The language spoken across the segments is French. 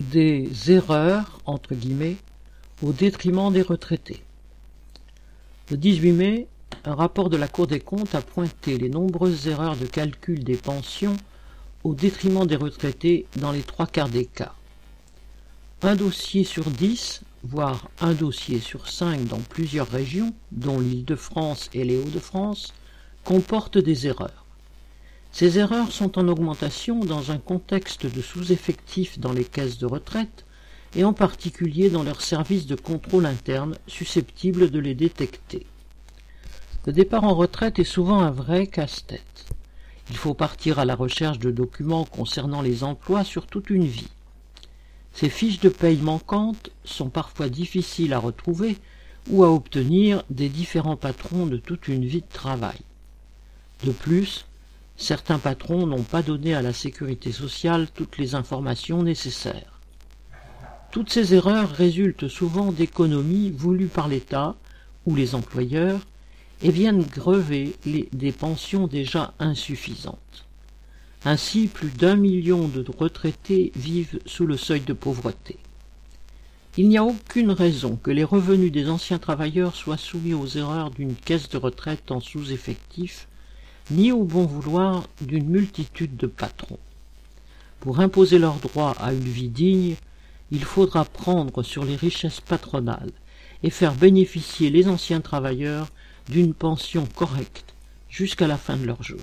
des erreurs entre guillemets au détriment des retraités. Le 18 mai, un rapport de la Cour des comptes a pointé les nombreuses erreurs de calcul des pensions au détriment des retraités dans les trois quarts des cas. Un dossier sur dix, voire un dossier sur cinq dans plusieurs régions, dont l'Île-de-France et les Hauts-de-France, comporte des erreurs. Ces erreurs sont en augmentation dans un contexte de sous-effectif dans les caisses de retraite et en particulier dans leurs services de contrôle interne susceptibles de les détecter. Le départ en retraite est souvent un vrai casse-tête. Il faut partir à la recherche de documents concernant les emplois sur toute une vie. Ces fiches de paye manquantes sont parfois difficiles à retrouver ou à obtenir des différents patrons de toute une vie de travail. De plus, certains patrons n'ont pas donné à la sécurité sociale toutes les informations nécessaires. Toutes ces erreurs résultent souvent d'économies voulues par l'État ou les employeurs et viennent grever les, des pensions déjà insuffisantes. Ainsi, plus d'un million de retraités vivent sous le seuil de pauvreté. Il n'y a aucune raison que les revenus des anciens travailleurs soient soumis aux erreurs d'une caisse de retraite en sous-effectif ni au bon vouloir d'une multitude de patrons. Pour imposer leurs droits à une vie digne, il faudra prendre sur les richesses patronales et faire bénéficier les anciens travailleurs d'une pension correcte jusqu'à la fin de leur jour.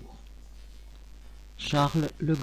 Charles Le